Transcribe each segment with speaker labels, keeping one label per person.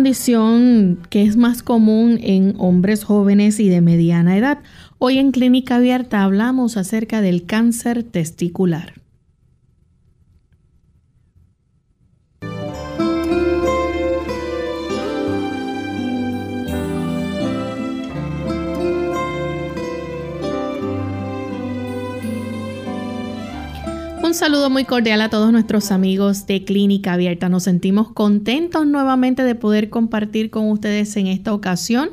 Speaker 1: Condición que es más común en hombres jóvenes y de mediana edad. Hoy en Clínica Abierta hablamos acerca del cáncer testicular. Un saludo muy cordial a todos nuestros amigos de Clínica Abierta. Nos sentimos contentos nuevamente de poder compartir con ustedes en esta ocasión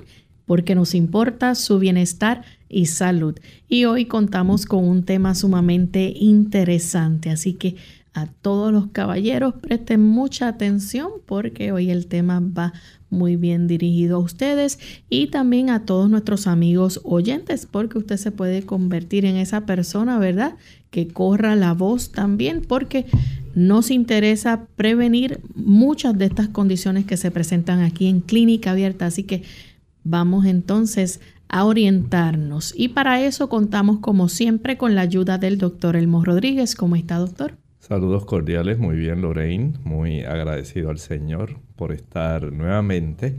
Speaker 1: porque nos importa su bienestar y salud. Y hoy contamos con un tema sumamente interesante, así que a todos los caballeros presten mucha atención porque hoy el tema va muy bien dirigido a ustedes y también a todos nuestros amigos oyentes porque usted se puede convertir en esa persona, ¿verdad? Que corra la voz también porque nos interesa prevenir muchas de estas condiciones que se presentan aquí en clínica abierta. Así que vamos entonces a orientarnos y para eso contamos como siempre con la ayuda del doctor Elmo Rodríguez. ¿Cómo está, doctor?
Speaker 2: Saludos cordiales, muy bien Lorraine, muy agradecido al Señor por estar nuevamente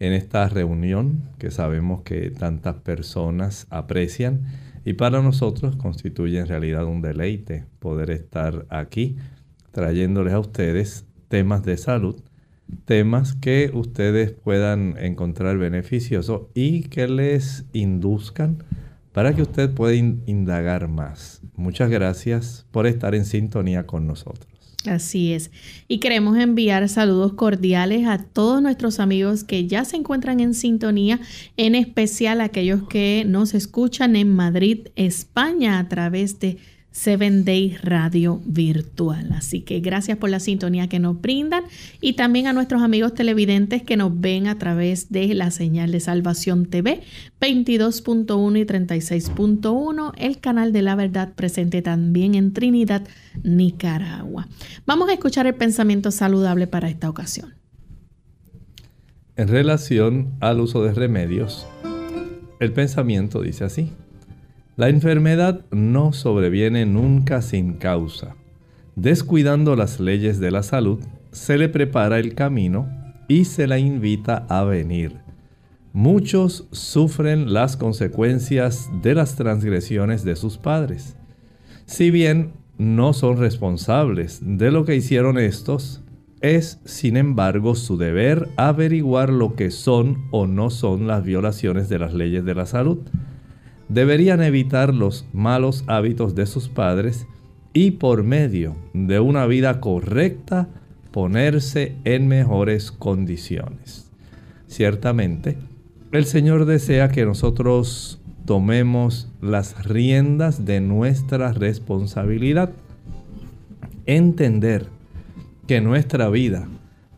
Speaker 2: en esta reunión que sabemos que tantas personas aprecian y para nosotros constituye en realidad un deleite poder estar aquí trayéndoles a ustedes temas de salud, temas que ustedes puedan encontrar beneficiosos y que les induzcan para que usted pueda indagar más. Muchas gracias por estar en sintonía con nosotros.
Speaker 1: Así es. Y queremos enviar saludos cordiales a todos nuestros amigos que ya se encuentran en sintonía, en especial a aquellos que nos escuchan en Madrid, España, a través de Seven Day Radio Virtual. Así que gracias por la sintonía que nos brindan y también a nuestros amigos televidentes que nos ven a través de la señal de Salvación TV 22.1 y 36.1, el canal de la verdad presente también en Trinidad, Nicaragua. Vamos a escuchar el pensamiento saludable para esta ocasión.
Speaker 2: En relación al uso de remedios, el pensamiento dice así. La enfermedad no sobreviene nunca sin causa. Descuidando las leyes de la salud, se le prepara el camino y se la invita a venir. Muchos sufren las consecuencias de las transgresiones de sus padres. Si bien no son responsables de lo que hicieron estos, es sin embargo su deber averiguar lo que son o no son las violaciones de las leyes de la salud deberían evitar los malos hábitos de sus padres y por medio de una vida correcta ponerse en mejores condiciones. Ciertamente, el Señor desea que nosotros tomemos las riendas de nuestra responsabilidad. Entender que nuestra vida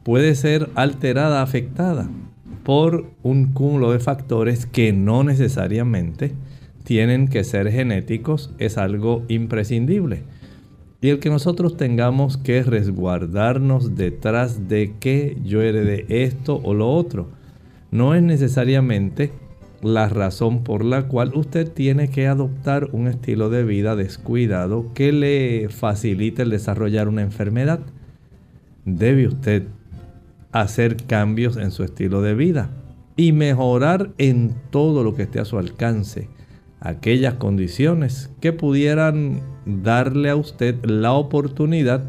Speaker 2: puede ser alterada, afectada por un cúmulo de factores que no necesariamente tienen que ser genéticos es algo imprescindible. Y el que nosotros tengamos que resguardarnos detrás de que yo herede esto o lo otro, no es necesariamente la razón por la cual usted tiene que adoptar un estilo de vida descuidado que le facilite el desarrollar una enfermedad. Debe usted hacer cambios en su estilo de vida y mejorar en todo lo que esté a su alcance aquellas condiciones que pudieran darle a usted la oportunidad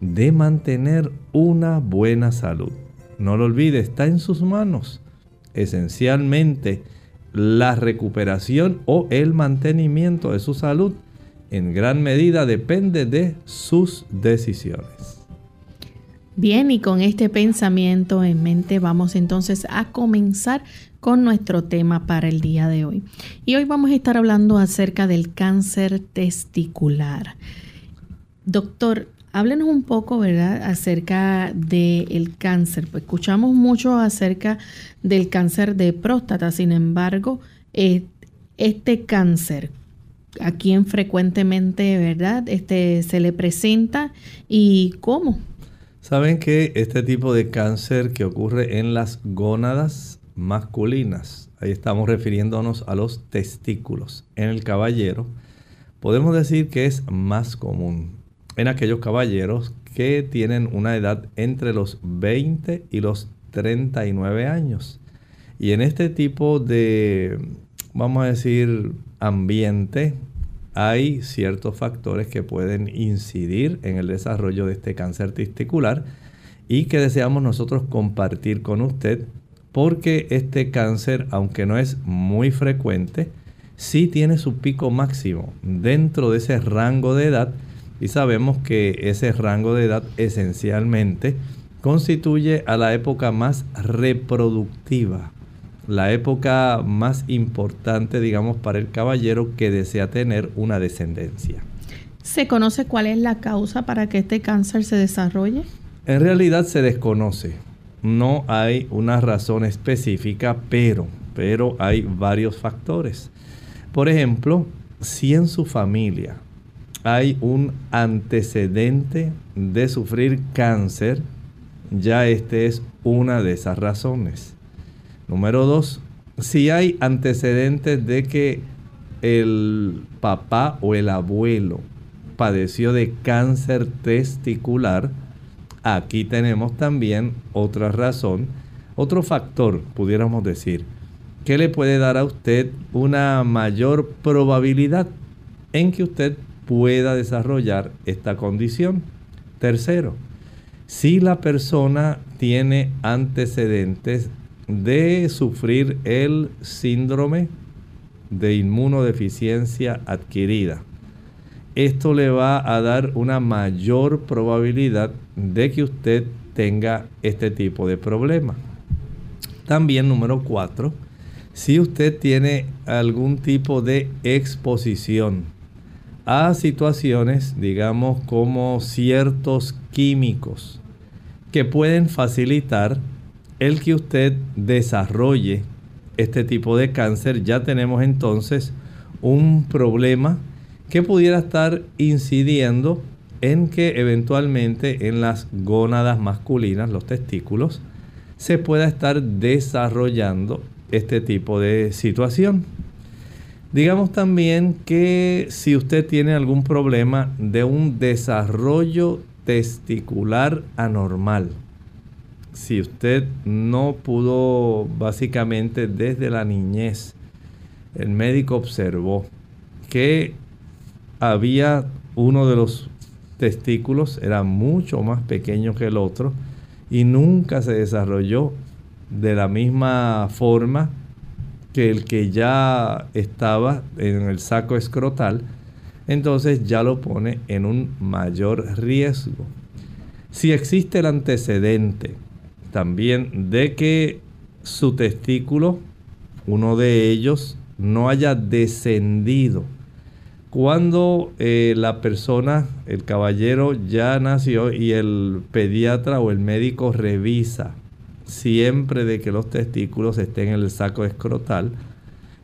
Speaker 2: de mantener una buena salud. No lo olvide, está en sus manos. Esencialmente, la recuperación o el mantenimiento de su salud en gran medida depende de sus decisiones.
Speaker 1: Bien, y con este pensamiento en mente vamos entonces a comenzar con nuestro tema para el día de hoy. Y hoy vamos a estar hablando acerca del cáncer testicular. Doctor, háblenos un poco, ¿verdad?, acerca del cáncer. Pues escuchamos mucho acerca del cáncer de próstata, sin embargo, eh, este cáncer, ¿a quién frecuentemente, verdad, este, se le presenta y cómo?
Speaker 2: Saben que este tipo de cáncer que ocurre en las gónadas masculinas, ahí estamos refiriéndonos a los testículos en el caballero, podemos decir que es más común en aquellos caballeros que tienen una edad entre los 20 y los 39 años. Y en este tipo de, vamos a decir, ambiente, hay ciertos factores que pueden incidir en el desarrollo de este cáncer testicular y que deseamos nosotros compartir con usted porque este cáncer, aunque no es muy frecuente, sí tiene su pico máximo dentro de ese rango de edad y sabemos que ese rango de edad esencialmente constituye a la época más reproductiva la época más importante, digamos, para el caballero que desea tener una descendencia.
Speaker 1: ¿Se conoce cuál es la causa para que este cáncer se desarrolle?
Speaker 2: En realidad se desconoce. No hay una razón específica, pero, pero hay varios factores. Por ejemplo, si en su familia hay un antecedente de sufrir cáncer, ya este es una de esas razones. Número dos, si hay antecedentes de que el papá o el abuelo padeció de cáncer testicular, aquí tenemos también otra razón, otro factor, pudiéramos decir, que le puede dar a usted una mayor probabilidad en que usted pueda desarrollar esta condición. Tercero, si la persona tiene antecedentes de sufrir el síndrome de inmunodeficiencia adquirida. Esto le va a dar una mayor probabilidad de que usted tenga este tipo de problema. También número 4, si usted tiene algún tipo de exposición a situaciones, digamos, como ciertos químicos que pueden facilitar el que usted desarrolle este tipo de cáncer, ya tenemos entonces un problema que pudiera estar incidiendo en que eventualmente en las gónadas masculinas, los testículos, se pueda estar desarrollando este tipo de situación. Digamos también que si usted tiene algún problema de un desarrollo testicular anormal, si usted no pudo básicamente desde la niñez, el médico observó que había uno de los testículos, era mucho más pequeño que el otro y nunca se desarrolló de la misma forma que el que ya estaba en el saco escrotal, entonces ya lo pone en un mayor riesgo. Si existe el antecedente también de que su testículo, uno de ellos, no haya descendido. Cuando eh, la persona, el caballero ya nació y el pediatra o el médico revisa siempre de que los testículos estén en el saco escrotal,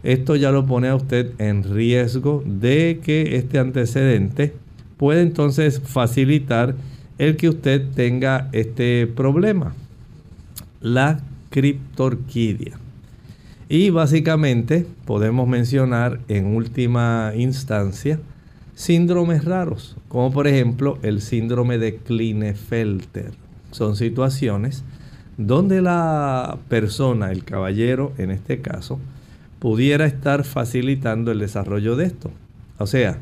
Speaker 2: esto ya lo pone a usted en riesgo de que este antecedente puede entonces facilitar el que usted tenga este problema la criptorquidia. Y básicamente podemos mencionar en última instancia síndromes raros, como por ejemplo el síndrome de Klinefelter. Son situaciones donde la persona, el caballero en este caso, pudiera estar facilitando el desarrollo de esto. O sea,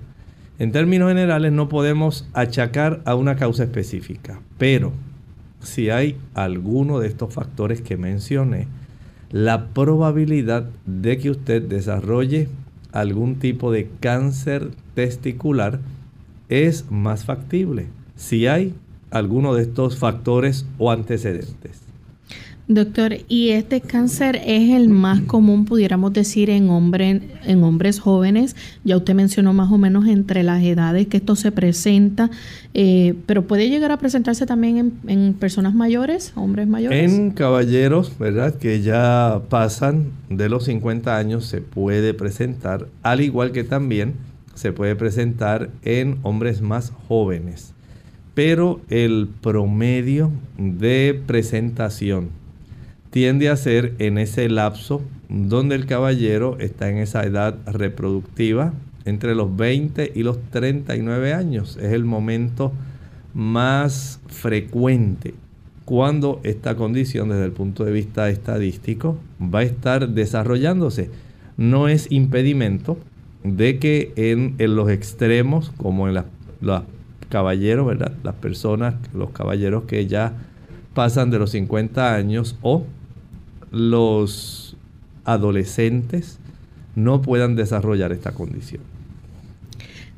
Speaker 2: en términos generales no podemos achacar a una causa específica, pero si hay alguno de estos factores que mencioné, la probabilidad de que usted desarrolle algún tipo de cáncer testicular es más factible si hay alguno de estos factores o antecedentes.
Speaker 1: Doctor, ¿y este cáncer es el más común, pudiéramos decir, en, en hombres jóvenes? Ya usted mencionó más o menos entre las edades que esto se presenta, eh, pero puede llegar a presentarse también en, en, personas mayores, hombres mayores.
Speaker 2: En caballeros, ¿verdad? Que ya pasan de los 50 años se puede presentar, al igual que también se puede presentar en hombres más jóvenes. Pero el promedio de presentación tiende a ser en ese lapso donde el caballero está en esa edad reproductiva entre los 20 y los 39 años. Es el momento más frecuente cuando esta condición desde el punto de vista estadístico va a estar desarrollándose. No es impedimento de que en, los extremos, como en los caballeros, ¿verdad? Las personas, los caballeros que ya pasan de los 50 años o los adolescentes no puedan desarrollar esta condición.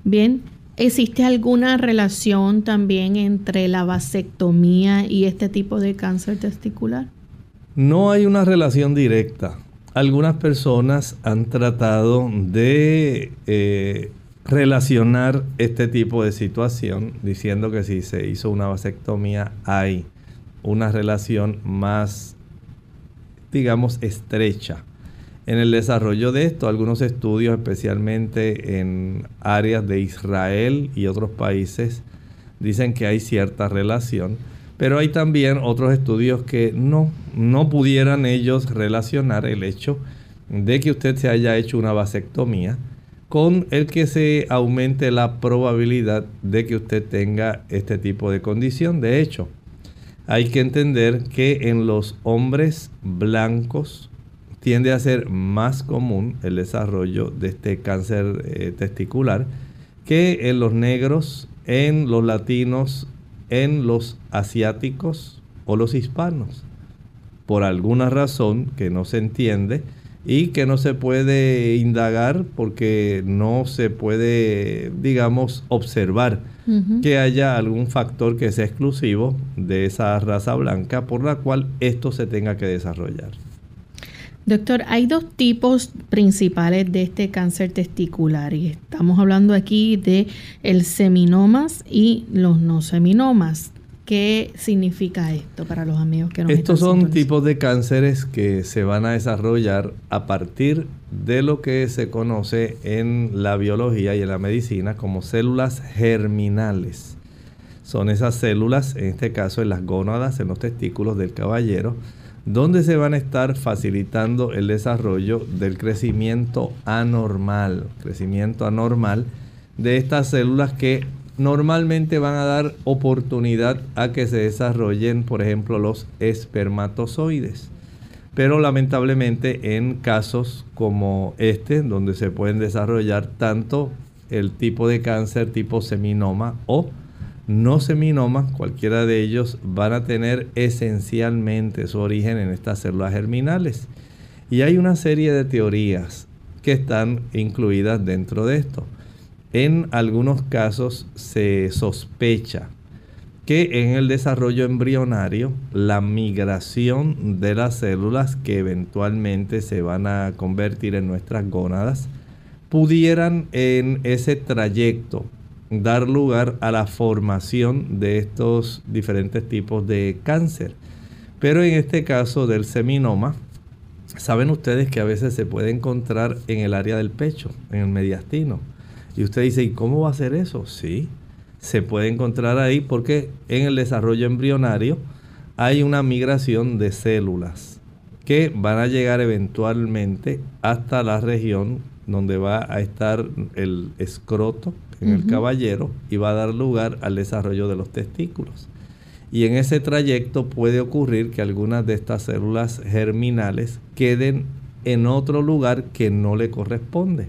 Speaker 1: Bien, ¿existe alguna relación también entre la vasectomía y este tipo de cáncer testicular?
Speaker 2: No hay una relación directa. Algunas personas han tratado de eh, relacionar este tipo de situación diciendo que si se hizo una vasectomía hay una relación más digamos, estrecha en el desarrollo de esto. Algunos estudios, especialmente en áreas de Israel y otros países, dicen que hay cierta relación. Pero hay también otros estudios que no, no pudieran ellos relacionar el hecho de que usted se haya hecho una vasectomía con el que se aumente la probabilidad de que usted tenga este tipo de condición. De hecho, hay que entender que en los hombres blancos tiende a ser más común el desarrollo de este cáncer eh, testicular que en los negros, en los latinos, en los asiáticos o los hispanos. Por alguna razón que no se entiende y que no se puede indagar porque no se puede, digamos, observar que haya algún factor que sea exclusivo de esa raza blanca por la cual esto se tenga que desarrollar.
Speaker 1: Doctor, hay dos tipos principales de este cáncer testicular y estamos hablando aquí de el seminomas y los no seminomas. ¿Qué significa esto para los amigos que nos
Speaker 2: Estos son tipos de cánceres que se van a desarrollar a partir de lo que se conoce en la biología y en la medicina como células germinales. Son esas células, en este caso en las gónadas, en los testículos del caballero, donde se van a estar facilitando el desarrollo del crecimiento anormal, crecimiento anormal de estas células que normalmente van a dar oportunidad a que se desarrollen, por ejemplo, los espermatozoides. Pero lamentablemente en casos como este, donde se pueden desarrollar tanto el tipo de cáncer tipo seminoma o no seminoma, cualquiera de ellos van a tener esencialmente su origen en estas células germinales. Y hay una serie de teorías que están incluidas dentro de esto. En algunos casos se sospecha que en el desarrollo embrionario la migración de las células que eventualmente se van a convertir en nuestras gónadas pudieran en ese trayecto dar lugar a la formación de estos diferentes tipos de cáncer. Pero en este caso del seminoma, saben ustedes que a veces se puede encontrar en el área del pecho, en el mediastino. Y usted dice, ¿y cómo va a ser eso? Sí, se puede encontrar ahí porque en el desarrollo embrionario hay una migración de células que van a llegar eventualmente hasta la región donde va a estar el escroto en el caballero y va a dar lugar al desarrollo de los testículos. Y en ese trayecto puede ocurrir que algunas de estas células germinales queden en otro lugar que no le corresponde.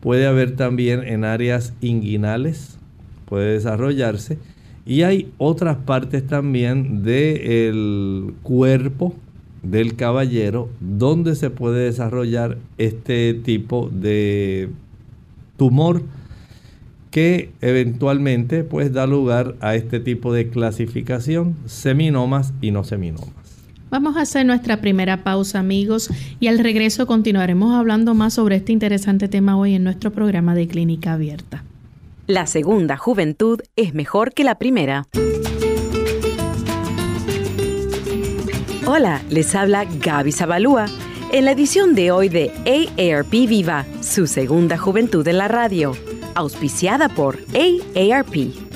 Speaker 2: Puede haber también en áreas inguinales, puede desarrollarse. Y hay otras partes también del cuerpo del caballero donde se puede desarrollar este tipo de tumor que eventualmente pues da lugar a este tipo de clasificación, seminomas y no seminomas.
Speaker 1: Vamos a hacer nuestra primera pausa amigos y al regreso continuaremos hablando más sobre este interesante tema hoy en nuestro programa de Clínica Abierta.
Speaker 3: La segunda juventud es mejor que la primera. Hola, les habla Gaby Zabalúa en la edición de hoy de AARP Viva, su segunda juventud en la radio auspiciada por AARP.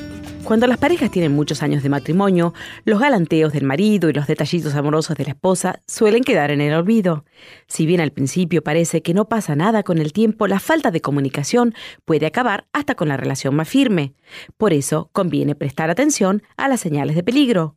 Speaker 3: Cuando las parejas tienen muchos años de matrimonio, los galanteos del marido y los detallitos amorosos de la esposa suelen quedar en el olvido. Si bien al principio parece que no pasa nada con el tiempo, la falta de comunicación puede acabar hasta con la relación más firme. Por eso conviene prestar atención a las señales de peligro.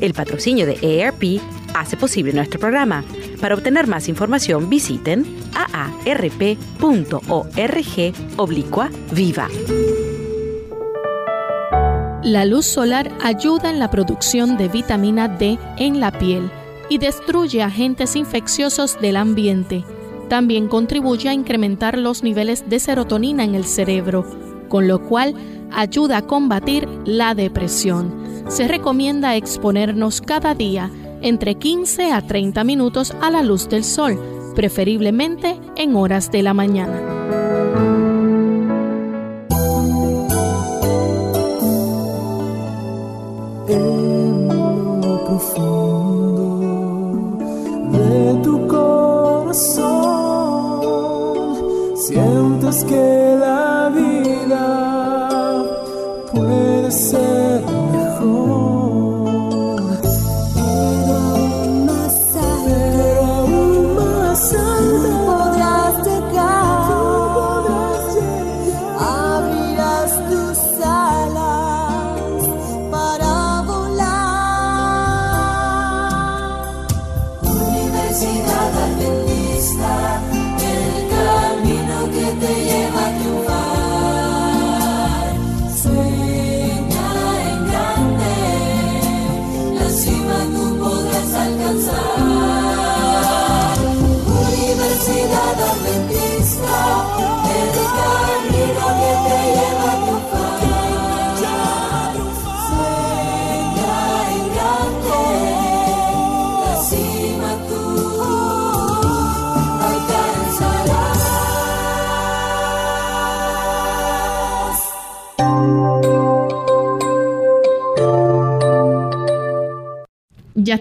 Speaker 3: El patrocinio de AARP hace posible nuestro programa. Para obtener más información visiten aarp.org oblicua viva.
Speaker 1: La luz solar ayuda en la producción de vitamina D en la piel y destruye agentes infecciosos del ambiente. También contribuye a incrementar los niveles de serotonina en el cerebro, con lo cual ayuda a combatir la depresión. Se recomienda exponernos cada día entre 15 a 30 minutos a la luz del sol, preferiblemente en horas de la mañana.
Speaker 4: Sientes que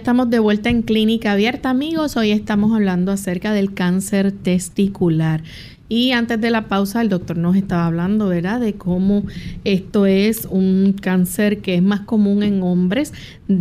Speaker 1: estamos de vuelta en Clínica Abierta, amigos. Hoy estamos hablando acerca del cáncer testicular. Y antes de la pausa, el doctor nos estaba hablando, ¿verdad?, de cómo esto es un cáncer que es más común en hombres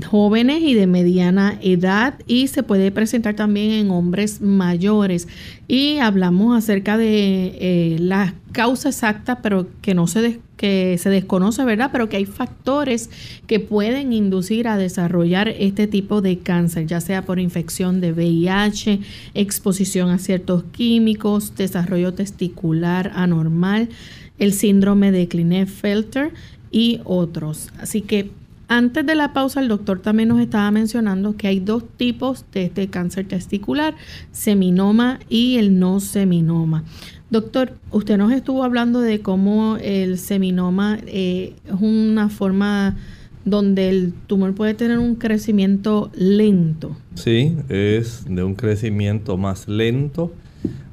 Speaker 1: jóvenes y de mediana edad y se puede presentar también en hombres mayores. Y hablamos acerca de eh, la causa exacta, pero que no se que se desconoce, ¿verdad? Pero que hay factores que pueden inducir a desarrollar este tipo de cáncer, ya sea por infección de VIH, exposición a ciertos químicos, desarrollo testicular anormal, el síndrome de Klinefelter y otros. Así que Antes de la pausa, el doctor también nos estaba mencionando que hay dos tipos de este cáncer testicular, seminoma y el no seminoma. Doctor, usted nos estuvo hablando de cómo el seminoma eh, es una forma donde el tumor puede tener un crecimiento lento.
Speaker 2: Sí, es de un crecimiento más lento.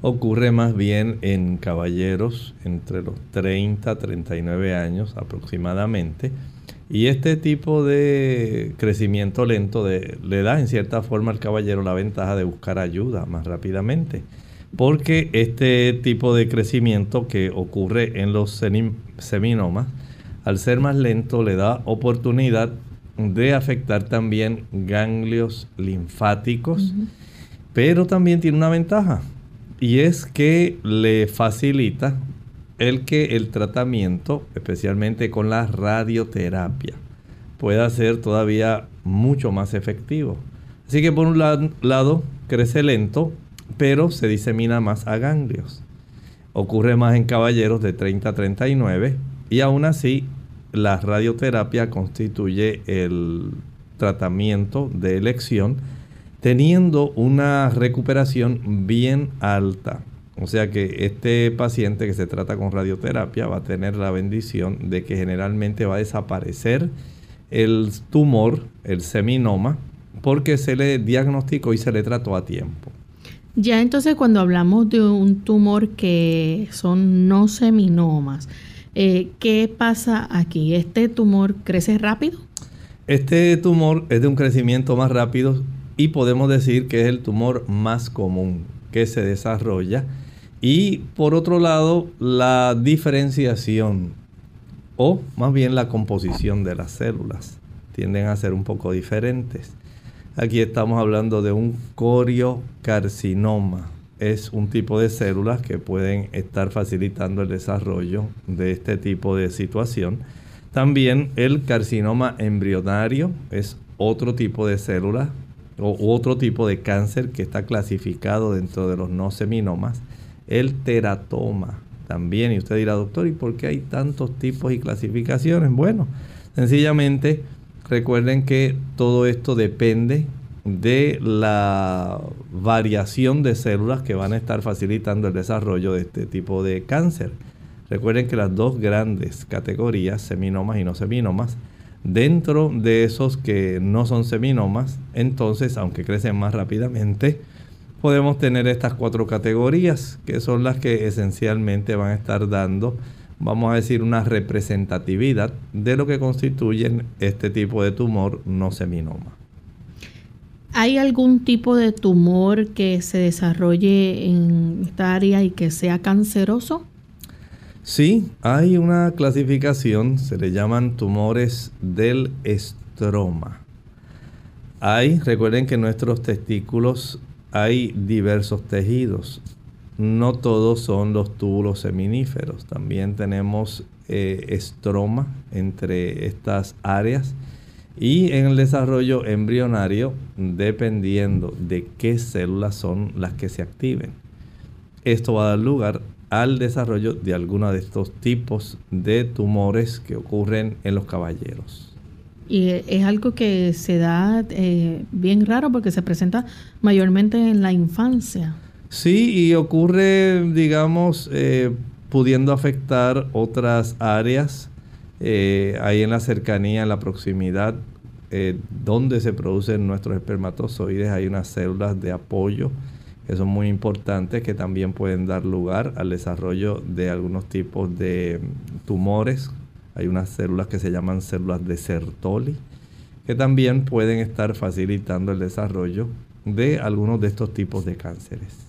Speaker 2: Ocurre más bien en caballeros entre los 30 a 39 años aproximadamente y este tipo de crecimiento lento le da en cierta forma al caballero la ventaja de buscar ayuda más rápidamente. Porque este tipo de crecimiento que ocurre en los seminomas, al ser más lento, le da oportunidad de afectar también ganglios linfáticos, pero también tiene una ventaja y es que le facilita el que el tratamiento, especialmente con la radioterapia, pueda ser todavía mucho más efectivo. Así que por un lado crece lento, pero se disemina más a ganglios. Ocurre más en caballeros de 30 a 39 y aún así la radioterapia constituye el tratamiento de elección teniendo una recuperación bien alta. O sea que este paciente que se trata con radioterapia va a tener la bendición de que generalmente va a desaparecer el tumor, el seminoma, porque se le diagnosticó y se le trató a tiempo.
Speaker 1: Ya entonces cuando hablamos de un tumor que son no seminomas, eh, ¿qué pasa aquí? ¿Este tumor crece rápido?
Speaker 2: Este tumor es de un crecimiento más rápido y podemos decir que es el tumor más común que se desarrolla y por otro lado, la diferenciación o más bien la composición de las células tienden a ser un poco diferentes. Aquí estamos hablando de un coriocarcinoma. Es un tipo de células que pueden estar facilitando el desarrollo de este tipo de situación. También el carcinoma embrionario es otro tipo de célula o otro tipo de cáncer que está clasificado dentro de los no seminomas el teratoma también. Y usted dirá, doctor, ¿y por qué hay tantos tipos y clasificaciones? Bueno, sencillamente recuerden que todo esto depende de la variación de células que van a estar facilitando el desarrollo de este tipo de cáncer. Recuerden que las dos grandes categorías, seminomas y no seminomas, dentro de esos que no son seminomas, entonces, aunque crecen más rápidamente, podemos tener estas cuatro categorías, que son las que esencialmente van a estar dando, vamos a decir, una representatividad de lo que constituyen este tipo de tumor no seminoma.
Speaker 1: ¿Hay algún tipo de tumor que se desarrolle en esta área y que sea canceroso?
Speaker 2: Sí, hay una clasificación, se le llaman tumores del estroma. Hay, recuerden que nuestros testículos hay diversos tejidos. No todos son los túbulos seminíferos. También tenemos eh, estroma entre estas áreas. Y en el desarrollo embrionario, dependiendo de qué células son las que se activen. Esto va a dar lugar al desarrollo de alguno de estos tipos de tumores que ocurren en los caballeros.
Speaker 1: Y es algo que se da eh, bien raro porque se presenta mayormente en la infancia.
Speaker 2: Sí, y ocurre, digamos, eh, pudiendo afectar otras áreas eh, ahí en la cercanía, en la proximidad, donde se producen nuestros espermatozoides, hay unas células de apoyo que son muy importantes, que también pueden dar lugar al desarrollo de algunos tipos de tumores hay unas células que se llaman células de Sertoli, que también pueden estar facilitando el desarrollo de algunos de estos tipos de cánceres.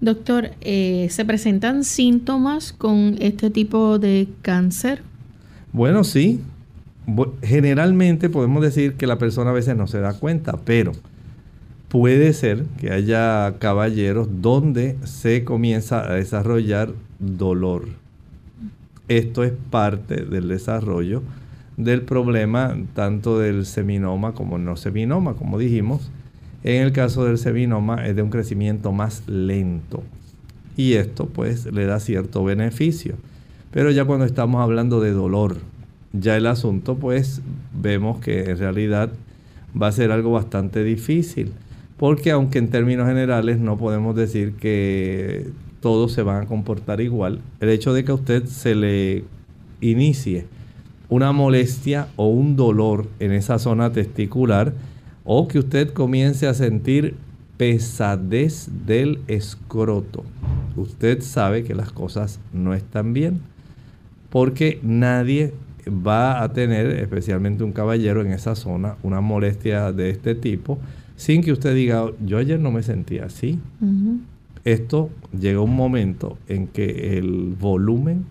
Speaker 1: Doctor, eh, ¿se presentan síntomas con este tipo de cáncer?
Speaker 2: Bueno, sí. Generalmente podemos decir que la persona a veces no se da cuenta, pero puede ser que haya caballeros donde se comienza a desarrollar dolor esto es parte del desarrollo del problema tanto del seminoma como no seminoma, como dijimos. En el caso del seminoma es de un crecimiento más lento y esto pues le da cierto beneficio. Pero ya cuando estamos hablando de dolor ya el asunto pues vemos que en realidad va a ser algo bastante difícil. Porque aunque en términos generales no podemos decir que todos se van a comportar igual, el hecho de que a usted se le inicie una molestia o un dolor en esa zona testicular o que usted comience a sentir pesadez del escroto. Usted sabe que las cosas no están bien porque nadie va a tener, especialmente un caballero en esa zona, una molestia de este tipo sin que usted diga, yo ayer no me sentía así. Esto llega un momento en que el volumen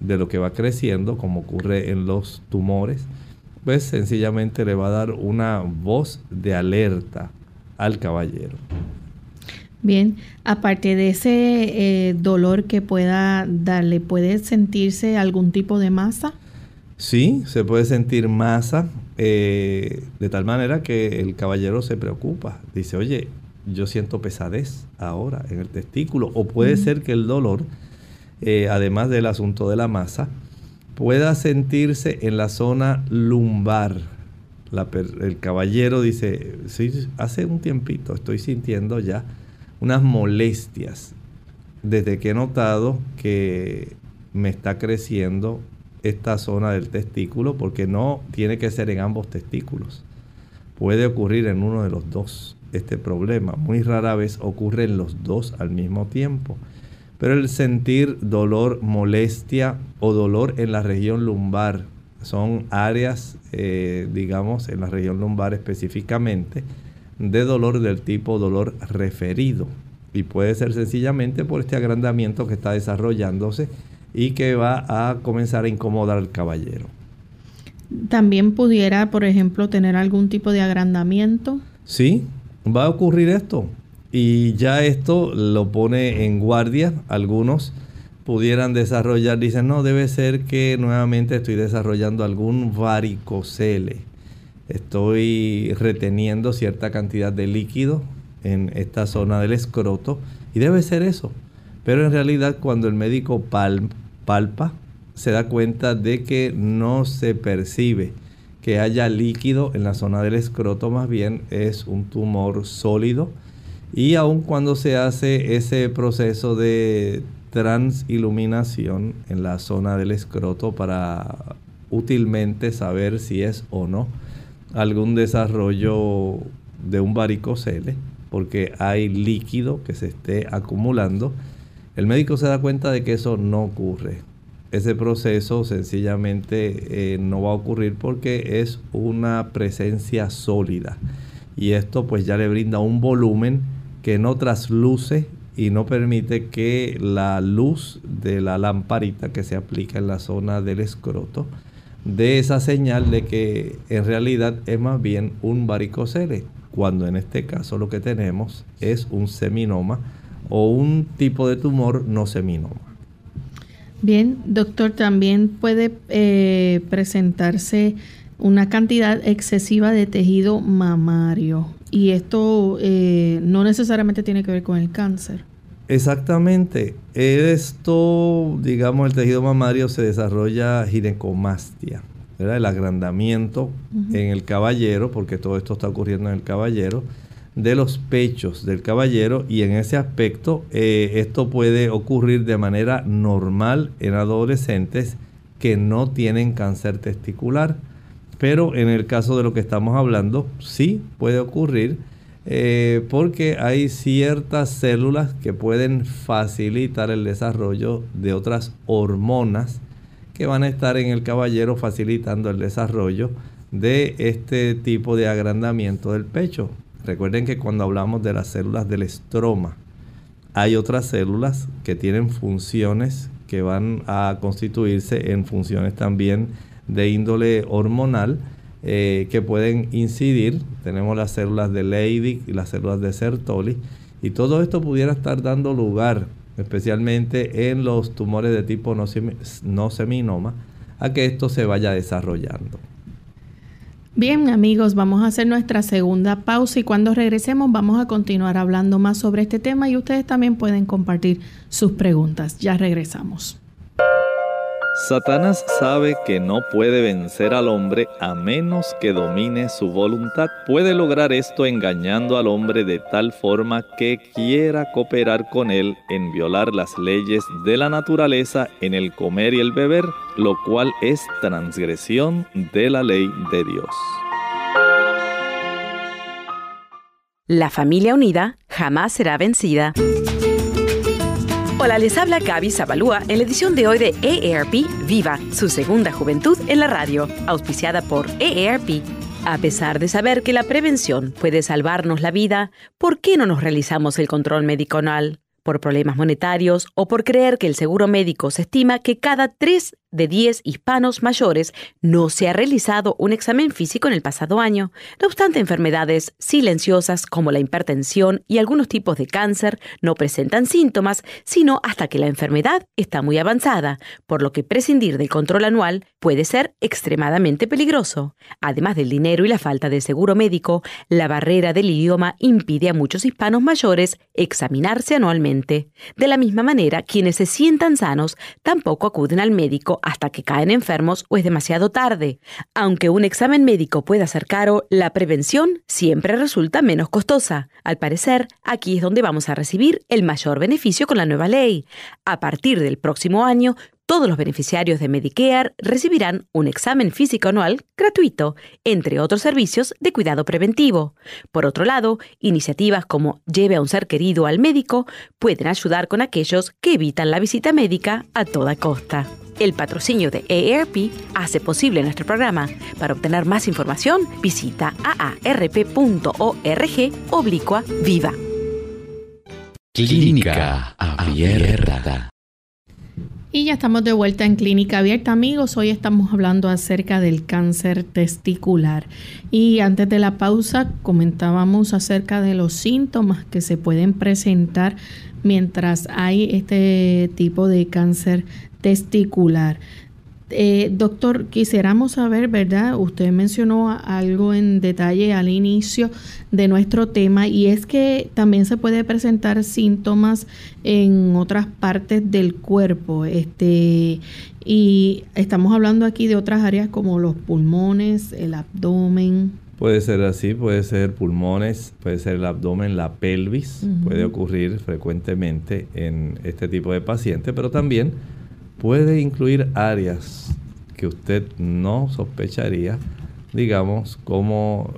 Speaker 2: de lo que va creciendo, como ocurre en los tumores, pues sencillamente le va a dar una voz de alerta al caballero.
Speaker 1: Bien, aparte de ese eh, dolor que pueda darle, ¿puede sentirse algún tipo de masa?
Speaker 2: Sí, se puede sentir masa, eh, de tal manera que el caballero se preocupa. Dice, oye, yo siento pesadez ahora en el testículo. O puede ser que el dolor, eh, además del asunto de la masa, pueda sentirse en la zona lumbar. el caballero dice, sí, hace un tiempito estoy sintiendo ya unas molestias desde que he notado que me está creciendo esta zona del testículo porque no tiene que ser en ambos testículos. Puede ocurrir en uno de los dos este problema. Muy rara vez ocurre en los dos al mismo tiempo. Pero el sentir dolor, molestia o dolor en la región lumbar son áreas, eh, digamos, en la región lumbar específicamente, de dolor del tipo dolor referido. Y puede ser sencillamente por este agrandamiento que está desarrollándose y que va a comenzar a incomodar al caballero.
Speaker 1: También pudiera, por ejemplo, tener algún tipo de agrandamiento.
Speaker 2: Sí, va a ocurrir esto. Y ya esto lo pone en guardia. Algunos pudieran desarrollar, dicen, no, debe ser que nuevamente estoy desarrollando algún varicocele. Estoy reteniendo cierta cantidad de líquido en esta zona del escroto y debe ser eso. Pero en realidad cuando el médico palpa, palpa, se da cuenta de que no se percibe que haya líquido en la zona del escroto, más bien es un tumor sólido. Y aun cuando se hace ese proceso de transiluminación en la zona del escroto para útilmente saber si es o no algún desarrollo de un varicocele, porque hay líquido que se esté acumulando, el médico se da cuenta de que eso no ocurre. Ese proceso sencillamente eh, no va a ocurrir porque es una presencia sólida. Y esto pues ya le brinda un volumen que no trasluce y no permite que la luz de la lamparita que se aplica en la zona del escroto dé esa señal de que en realidad es más bien un varicocele, cuando en este caso lo que tenemos es un seminoma o un tipo de tumor no seminoma.
Speaker 1: Bien, doctor, también puede eh, presentarse una cantidad excesiva de tejido mamario y esto eh, no necesariamente tiene que ver con el cáncer.
Speaker 2: Exactamente. Esto, digamos, el tejido mamario se desarrolla ginecomastia, ¿verdad? el agrandamiento en el caballero, porque todo esto está ocurriendo en el caballero de los pechos del caballero y en ese aspecto eh, esto puede ocurrir de manera normal en adolescentes que no tienen cáncer testicular. Pero en el caso de lo que estamos hablando, sí puede ocurrir eh, porque hay ciertas células que pueden facilitar el desarrollo de otras hormonas que van a estar en el caballero facilitando el desarrollo de este tipo de agrandamiento del pecho. Recuerden que cuando hablamos de las células del estroma, hay otras células que tienen funciones que van a constituirse en funciones también de índole hormonal eh, que pueden incidir. Tenemos las células de Leydig y las células de Sertoli. Y todo esto pudiera estar dando lugar, especialmente en los tumores de tipo no seminoma, a que esto se vaya desarrollando.
Speaker 1: Bien amigos, vamos a hacer nuestra segunda pausa y cuando regresemos vamos a continuar hablando más sobre este tema y ustedes también pueden compartir sus preguntas. Ya regresamos.
Speaker 2: Satanás sabe que no puede vencer al hombre a menos que domine su voluntad. Puede lograr esto engañando al hombre de tal forma que quiera cooperar con él en violar las leyes de la naturaleza en el comer y el beber, lo cual es transgresión de la ley de Dios.
Speaker 3: La familia unida jamás será vencida. Hola, les habla Gaby Zabalúa en la edición de hoy de AARP Viva, su segunda juventud en la radio, auspiciada por AARP. A pesar de saber que la prevención puede salvarnos la vida, ¿por qué no nos realizamos el control médico anual? ¿Por problemas monetarios o por creer que el seguro médico se estima que cada 3 de 10 hispanos mayores no se ha realizado un examen físico en el pasado año. No obstante, enfermedades silenciosas como la hipertensión y algunos tipos de cáncer no presentan síntomas, sino hasta que la enfermedad está muy avanzada, por lo que prescindir del control anual puede ser extremadamente peligroso. Además del dinero y la falta de seguro médico, la barrera del idioma impide a muchos hispanos mayores examinarse anualmente. De la misma manera, quienes se sientan sanos tampoco acuden al médico hasta que caen enfermos o es demasiado tarde. Aunque un examen médico pueda ser caro, la prevención siempre resulta menos costosa. Al parecer, aquí es donde vamos a recibir el mayor beneficio con la nueva ley. A partir del próximo año, todos los beneficiarios de Medicare recibirán un examen físico anual gratuito, entre otros servicios de cuidado preventivo. Por otro lado, iniciativas como Lleve a un ser querido al médico pueden ayudar con aquellos que evitan la visita médica a toda costa. El patrocinio de AARP hace posible nuestro programa. Para obtener más información, visita aarp.org oblicua viva.
Speaker 5: Clínica Abierta.
Speaker 1: Y ya estamos de vuelta en Clínica Abierta, amigos. Hoy estamos hablando acerca del cáncer testicular. Y antes de la pausa comentábamos acerca de los síntomas que se pueden presentar mientras hay este tipo de cáncer testicular. Eh, doctor, quisiéramos saber, ¿verdad? Usted mencionó algo en detalle al inicio de nuestro tema y es que también se puede presentar síntomas en otras partes del cuerpo. Este, y estamos hablando aquí de otras áreas como los pulmones, el abdomen.
Speaker 2: Puede ser así, puede ser pulmones, puede ser el abdomen, la pelvis, puede ocurrir frecuentemente en este tipo de pacientes, pero también puede incluir áreas que usted no sospecharía, digamos, como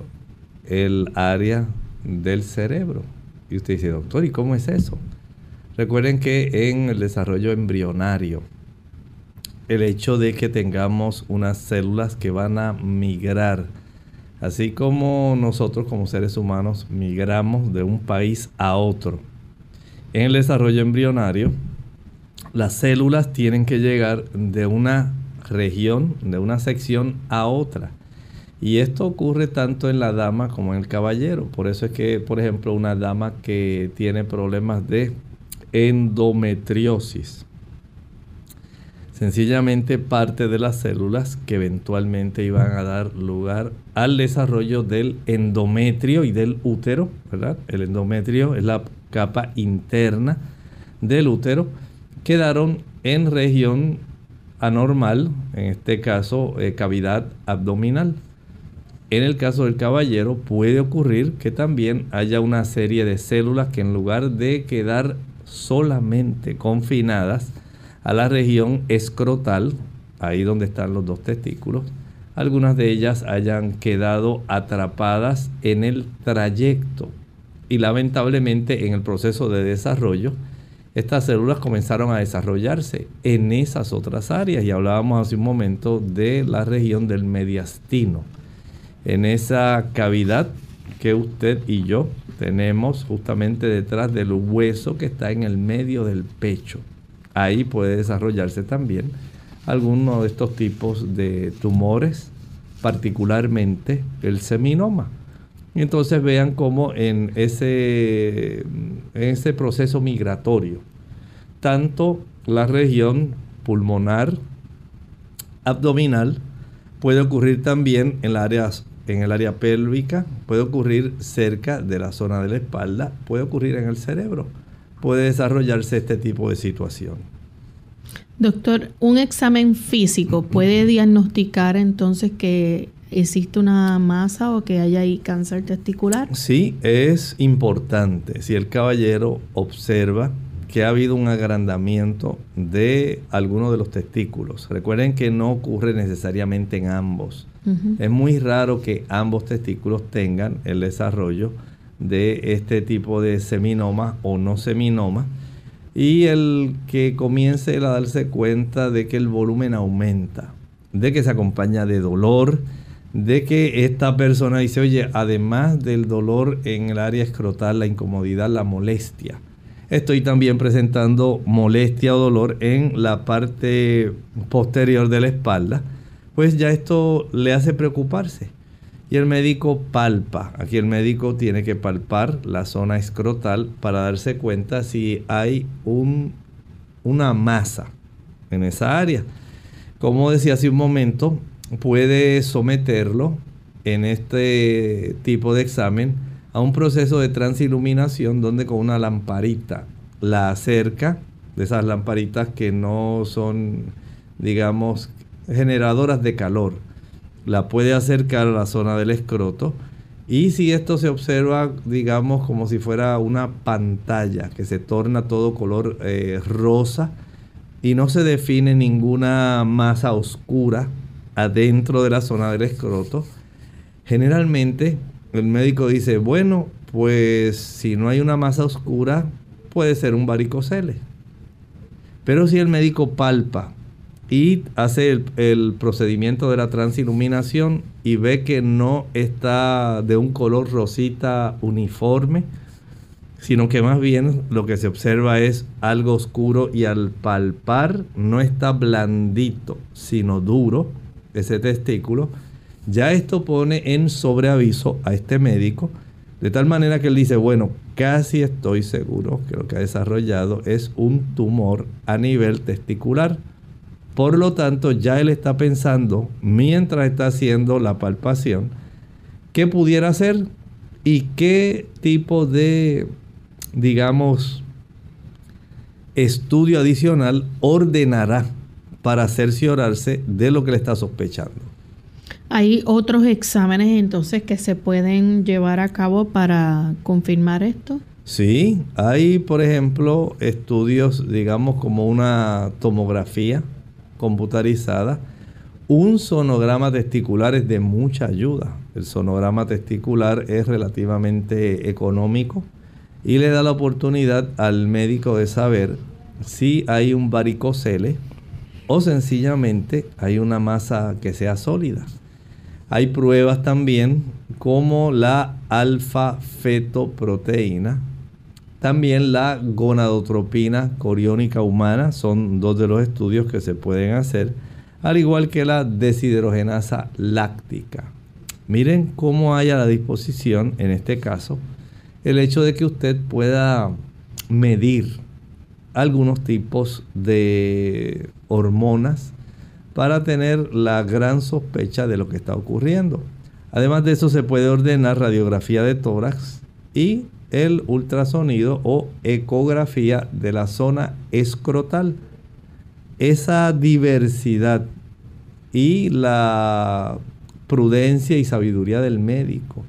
Speaker 2: el área del cerebro. Y usted dice, doctor, ¿y cómo es eso? Recuerden que en el desarrollo embrionario, el hecho de que tengamos unas células que van a migrar, así como nosotros como seres humanos migramos de un país a otro, en el desarrollo embrionario, las células tienen que llegar de una región, de una sección a otra. Y esto ocurre tanto en la dama como en el caballero. Por eso es que, por ejemplo, una dama que tiene problemas de endometriosis, sencillamente parte de las células que eventualmente iban a dar lugar al desarrollo del endometrio y del útero, ¿verdad? El endometrio es la capa interna del útero quedaron en región anormal, en este caso eh, cavidad abdominal. En el caso del caballero puede ocurrir que también haya una serie de células que en lugar de quedar solamente confinadas a la región escrotal, ahí donde están los dos testículos, algunas de ellas hayan quedado atrapadas en el trayecto y lamentablemente en el proceso de desarrollo estas células comenzaron a desarrollarse en esas otras áreas y hablábamos hace un momento de la región del mediastino, en esa cavidad que usted y yo tenemos justamente detrás del hueso que está en el medio del pecho. Ahí puede desarrollarse también alguno de estos tipos de tumores, particularmente el seminoma. Entonces vean cómo en ese, en ese proceso migratorio, tanto la región pulmonar, abdominal, puede ocurrir también en, en el área pélvica, puede ocurrir cerca de la zona de la espalda, puede ocurrir en el cerebro. Puede desarrollarse este tipo de situación.
Speaker 1: Doctor, ¿un examen físico puede diagnosticar entonces que existe una masa o que haya ahí cáncer testicular?
Speaker 2: Sí, es importante. Si el caballero observa que ha habido un agrandamiento de alguno de los testículos. Recuerden que no ocurre necesariamente en ambos. Es muy raro que ambos testículos tengan el desarrollo de este tipo de seminoma o no seminoma. Y el que comience a darse cuenta de que el volumen aumenta, de que se acompaña de dolor, de que esta persona dice, oye, además del dolor en el área escrotal, la incomodidad, la molestia, estoy también presentando molestia o dolor en la parte posterior de la espalda, pues ya esto le hace preocuparse. Y el médico palpa. Aquí el médico tiene que palpar la zona escrotal para darse cuenta si hay un, una masa en esa área. Como decía hace un momento, puede someterlo en este tipo de examen a un proceso de transiluminación donde con una lamparita la acerca, de esas lamparitas que no son, digamos, generadoras de calor, la puede acercar a la zona del escroto y si esto se observa, digamos, como si fuera una pantalla que se torna todo color eh, rosa y no se define ninguna masa oscura adentro de la zona del escroto, generalmente el médico dice, bueno, pues si no hay una masa oscura, puede ser un varicocele. Pero si el médico palpa y hace el, el, procedimiento de la transiluminación y ve que no está de un color rosita uniforme, sino que más bien lo que se observa es algo oscuro y al palpar no está blandito, sino duro ese testículo, ya esto pone en sobreaviso a este médico, de tal manera que él dice, bueno, casi estoy seguro que lo que ha desarrollado es un tumor a nivel testicular. Por lo tanto, ya él está pensando, mientras está haciendo la palpación, qué pudiera hacer y qué tipo de, digamos, estudio adicional ordenará para cerciorarse de lo que le está sospechando.
Speaker 1: ¿Hay otros exámenes entonces que se pueden llevar a cabo para confirmar esto?
Speaker 2: Sí, hay por ejemplo estudios, digamos como una tomografía computarizada. Un sonograma testicular es de mucha ayuda. El sonograma testicular es relativamente económico y le da la oportunidad al médico de saber si hay un varicocele o sencillamente hay una masa que sea sólida. Hay pruebas también como la alfa-fetoproteína, también la gonadotropina coriónica humana, son dos de los estudios que se pueden hacer, al igual que la deshidrogenasa láctica. Miren cómo hay a la disposición, en este caso, el hecho de que usted pueda medir algunos tipos de hormonas para tener la gran sospecha de lo que está ocurriendo. Además de eso se puede ordenar radiografía de tórax y el ultrasonido o ecografía de la zona escrotal. Esa diversidad y la prudencia y sabiduría del médico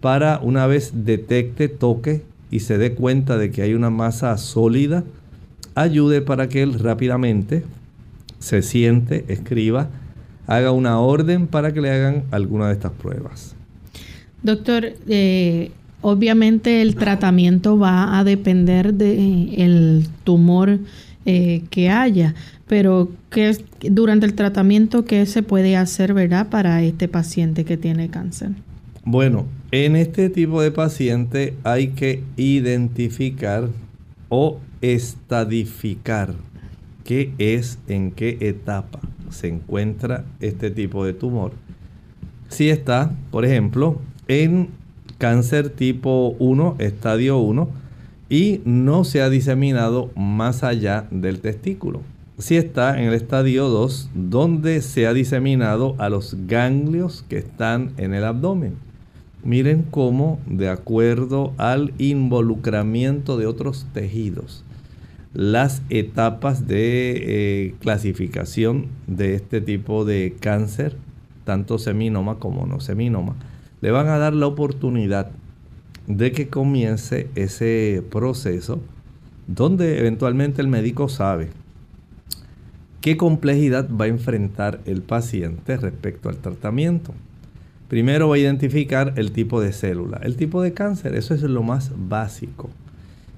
Speaker 2: para una vez detecte, toque y se dé cuenta de que hay una masa sólida, ayude para que él rápidamente se siente, escriba, haga una orden para que le hagan alguna de estas pruebas.
Speaker 1: Doctor, eh, obviamente el tratamiento va a depender del tumor eh, que haya, pero ¿qué, durante el tratamiento, ¿qué se puede hacer, verdad, para este paciente que tiene cáncer?
Speaker 2: Bueno, en este tipo de paciente hay que identificar o estadificar qué es, en qué etapa se encuentra este tipo de tumor. Si está, por ejemplo, en cáncer tipo 1, estadio 1, y no se ha diseminado más allá del testículo. Si está en el estadio 2, donde se ha diseminado a los ganglios que están en el abdomen. Miren cómo, de acuerdo al involucramiento de otros tejidos, las etapas de eh, clasificación de este tipo de cáncer, tanto seminoma como no seminoma, le van a dar la oportunidad de que comience ese proceso donde eventualmente el médico sabe qué complejidad va a enfrentar el paciente respecto al tratamiento. Primero va a identificar el tipo de célula, el tipo de cáncer, eso es lo más básico.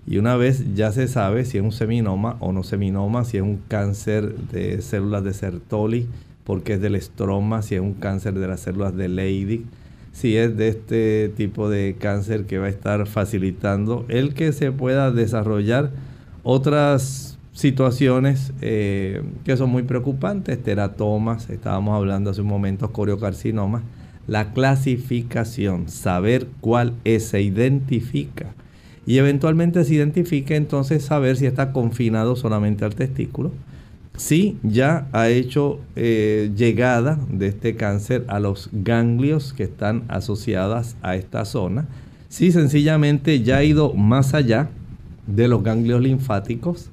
Speaker 2: Y una vez ya se sabe si es un seminoma o no seminoma, si es un cáncer de células de Sertoli, porque es del estroma, si es un cáncer de las células de Leydig, si es de este tipo de cáncer que va a estar facilitando el que se pueda desarrollar otras situaciones eh, que son muy preocupantes, teratomas, estábamos hablando hace un momento, coriocarcinomas, la clasificación, saber cuál es, se identifica y eventualmente se identifica entonces saber si está confinado solamente al testículo, si ya ha hecho eh, llegada de este cáncer a los ganglios que están asociadas a esta zona, si sencillamente ya ha ido más allá de los ganglios linfáticos.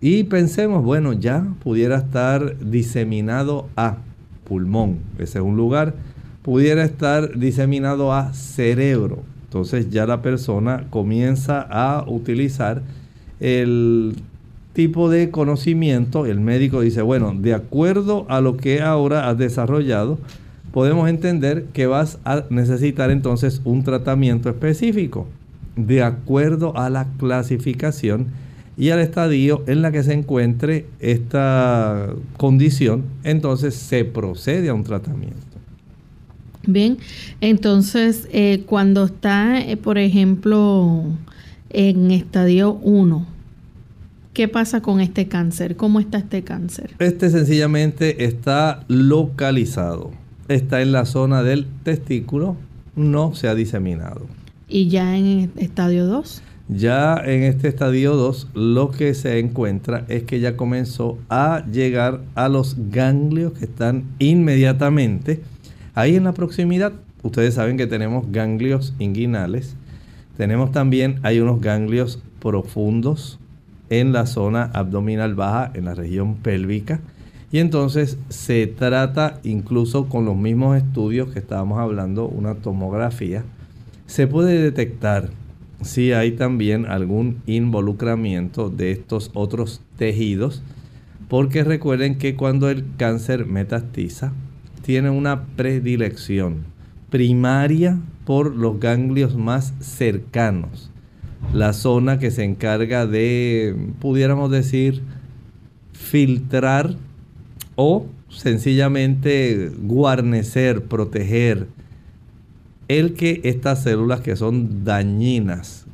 Speaker 2: Y pensemos, bueno, ya pudiera estar diseminado a pulmón, ese es un lugar, pudiera estar diseminado a cerebro, entonces ya la persona comienza a utilizar el tipo de conocimiento, el médico dice, bueno, de acuerdo a lo que ahora has desarrollado, podemos entender que vas a necesitar entonces un tratamiento específico, de acuerdo a la clasificación y al estadio en la que se encuentre esta condición, entonces se procede a un tratamiento.
Speaker 1: Bien, entonces eh, cuando está, eh, por ejemplo, en estadio 1, ¿qué pasa con este cáncer? ¿Cómo está este cáncer?
Speaker 2: Este sencillamente está localizado, está en la zona del testículo, no se ha diseminado.
Speaker 1: ¿Y ya en estadio 2?
Speaker 2: Ya en este estadio 2 lo que se encuentra es que ya comenzó a llegar a los ganglios que están inmediatamente Ahí en la proximidad, ustedes saben que tenemos ganglios inguinales. Tenemos también, hay unos ganglios profundos en la zona abdominal baja, en la región pélvica. Y entonces se trata, incluso con los mismos estudios que estábamos hablando, una tomografía, se puede detectar si hay también algún involucramiento de estos otros tejidos, porque recuerden que cuando el cáncer metastiza, tiene una predilección primaria por los ganglios más cercanos. La zona que se encarga de, pudiéramos decir, filtrar o sencillamente guarnecer, proteger el que estas células que son dañinas,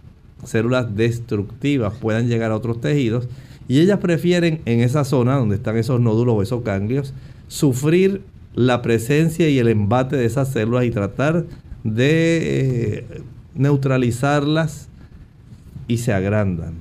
Speaker 2: células destructivas, puedan llegar a otros tejidos. Y ellas prefieren en esa zona donde están esos nódulos o esos ganglios sufrir la presencia y el embate de esas células y tratar de eh, neutralizarlas y se agrandan.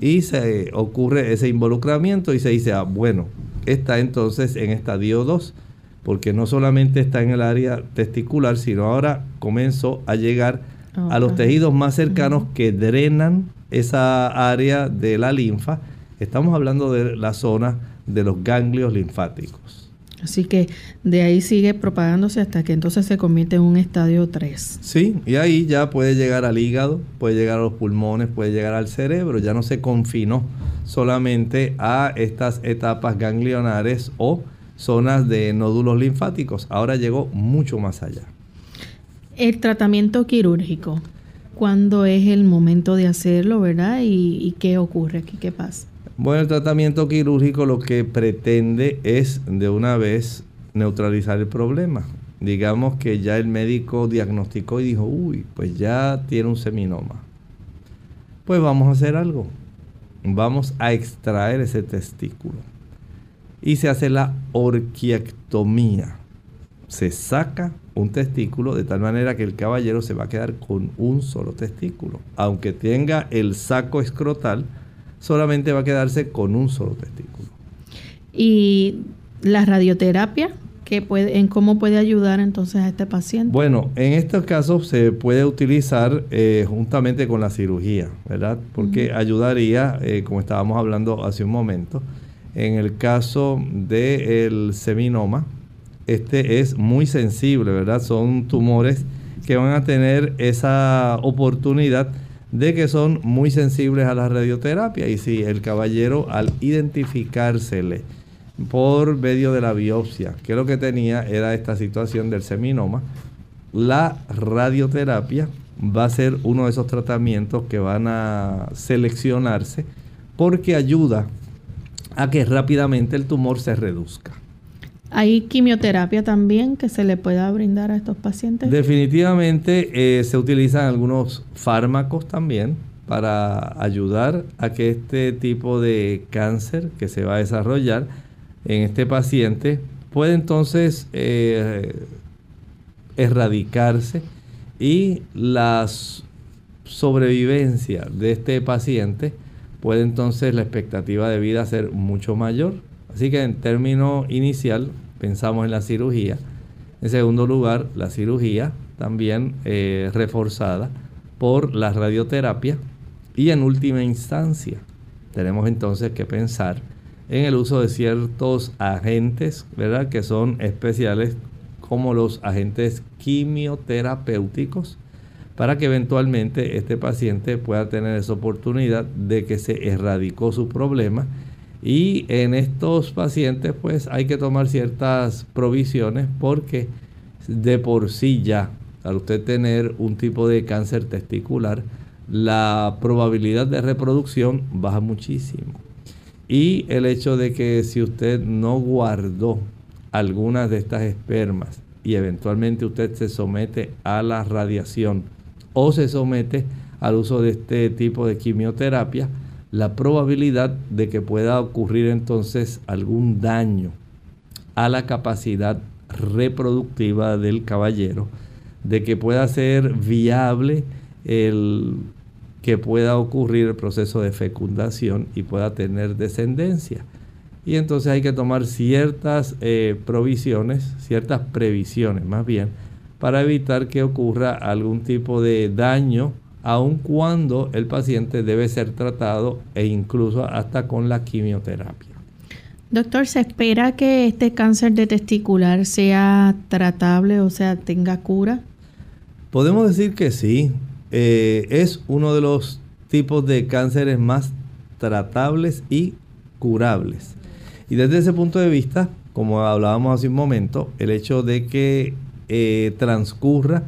Speaker 2: Y se ocurre ese involucramiento y se dice, ah, bueno, está entonces en estadio 2, porque no solamente está en el área testicular, sino ahora comenzó a llegar a los tejidos más cercanos que drenan esa área de la linfa. Estamos hablando de la zona de los ganglios linfáticos.
Speaker 1: Así que de ahí sigue propagándose hasta que entonces se convierte en un estadio 3.
Speaker 2: Sí, y ahí ya puede llegar al hígado, puede llegar a los pulmones, puede llegar al cerebro. Ya no se confinó solamente a estas etapas ganglionares o zonas de nódulos linfáticos. Ahora llegó mucho más allá.
Speaker 1: El tratamiento quirúrgico, ¿cuándo es el momento de hacerlo, verdad? ¿Y, y qué ocurre aquí? ¿Qué pasa?
Speaker 2: Bueno, el tratamiento quirúrgico lo que pretende es de una vez neutralizar el problema. Digamos que ya el médico diagnosticó y dijo, uy, pues ya tiene un seminoma. Pues vamos a hacer algo. Vamos a extraer ese testículo. Y se hace la orquiectomía. Se saca un testículo de tal manera que el caballero se va a quedar con un solo testículo. Aunque tenga el saco escrotal, solamente va a quedarse con un solo testículo.
Speaker 1: ¿Y la radioterapia? que puede, en cómo puede ayudar entonces a este paciente.
Speaker 2: Bueno, en estos casos se puede utilizar eh, juntamente con la cirugía, ¿verdad? Porque ayudaría, eh, como estábamos hablando hace un momento, en el caso del seminoma, este es muy sensible, ¿verdad? Son tumores que van a tener esa oportunidad de que son muy sensibles a la radioterapia y si el caballero al identificársele por medio de la biopsia, que lo que tenía era esta situación del seminoma, la radioterapia va a ser uno de esos tratamientos que van a seleccionarse porque ayuda a que rápidamente el tumor se reduzca.
Speaker 1: ¿Hay quimioterapia también que se le pueda brindar a estos pacientes?
Speaker 2: Definitivamente eh, se utilizan algunos fármacos también para ayudar a que este tipo de cáncer que se va a desarrollar en este paciente pueda entonces eh, erradicarse y la sobrevivencia de este paciente puede entonces la expectativa de vida ser mucho mayor Así que en término inicial pensamos en la cirugía. En segundo lugar, la cirugía también eh, reforzada por la radioterapia. Y en última instancia, tenemos entonces que pensar en el uso de ciertos agentes, ¿verdad? Que son especiales como los agentes quimioterapéuticos para que eventualmente este paciente pueda tener esa oportunidad de que se erradicó su problema y en estos pacientes pues hay que tomar ciertas provisiones porque de por sí ya, al usted tener un tipo de cáncer testicular, la probabilidad de reproducción baja muchísimo. Y el hecho de que si usted no guardó algunas de estas espermas y eventualmente usted se somete a la radiación o se somete al uso de este tipo de quimioterapia, la probabilidad de que pueda ocurrir entonces algún daño a la capacidad reproductiva del caballero, de que pueda ser viable el que pueda ocurrir el proceso de fecundación y pueda tener descendencia. Y entonces hay que tomar ciertas eh, provisiones, ciertas previsiones más bien, para evitar que ocurra algún tipo de daño aun cuando el paciente debe ser tratado e incluso hasta con la quimioterapia.
Speaker 1: Doctor, ¿se espera que este cáncer de testicular sea tratable, o sea, tenga cura?
Speaker 2: Podemos decir que sí. Eh, es uno de los tipos de cánceres más tratables y curables. Y desde ese punto de vista, como hablábamos hace un momento, el hecho de que eh, transcurra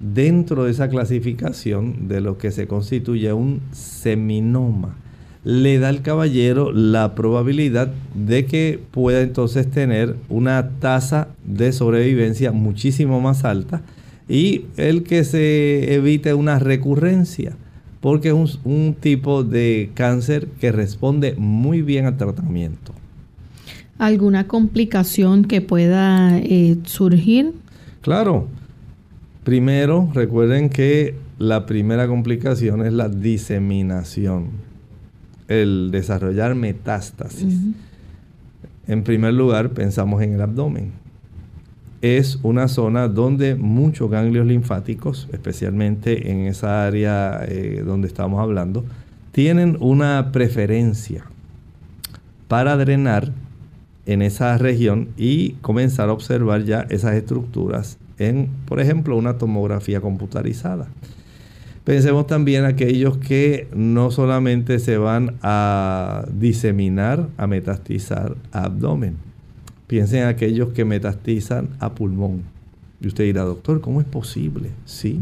Speaker 2: dentro de esa clasificación de lo que se constituye un seminoma, le da al caballero la probabilidad de que pueda entonces tener una tasa de sobrevivencia muchísimo más alta y el que se evite una recurrencia, porque es un, tipo de cáncer que responde muy bien al tratamiento.
Speaker 1: ¿Alguna complicación que pueda eh, surgir?
Speaker 2: Claro, Primero, recuerden que la primera complicación es la diseminación, el desarrollar metástasis. En primer lugar, pensamos en el abdomen. Es una zona donde muchos ganglios linfáticos, especialmente en esa área eh, donde estamos hablando, tienen una preferencia para drenar en esa región y comenzar a observar ya esas estructuras en, por ejemplo, una tomografía computarizada. Pensemos también aquellos que no solamente se van a diseminar, a metastizar a abdomen. Piensen en aquellos que metastizan a pulmón. Y usted dirá, doctor, ¿cómo es posible? Sí.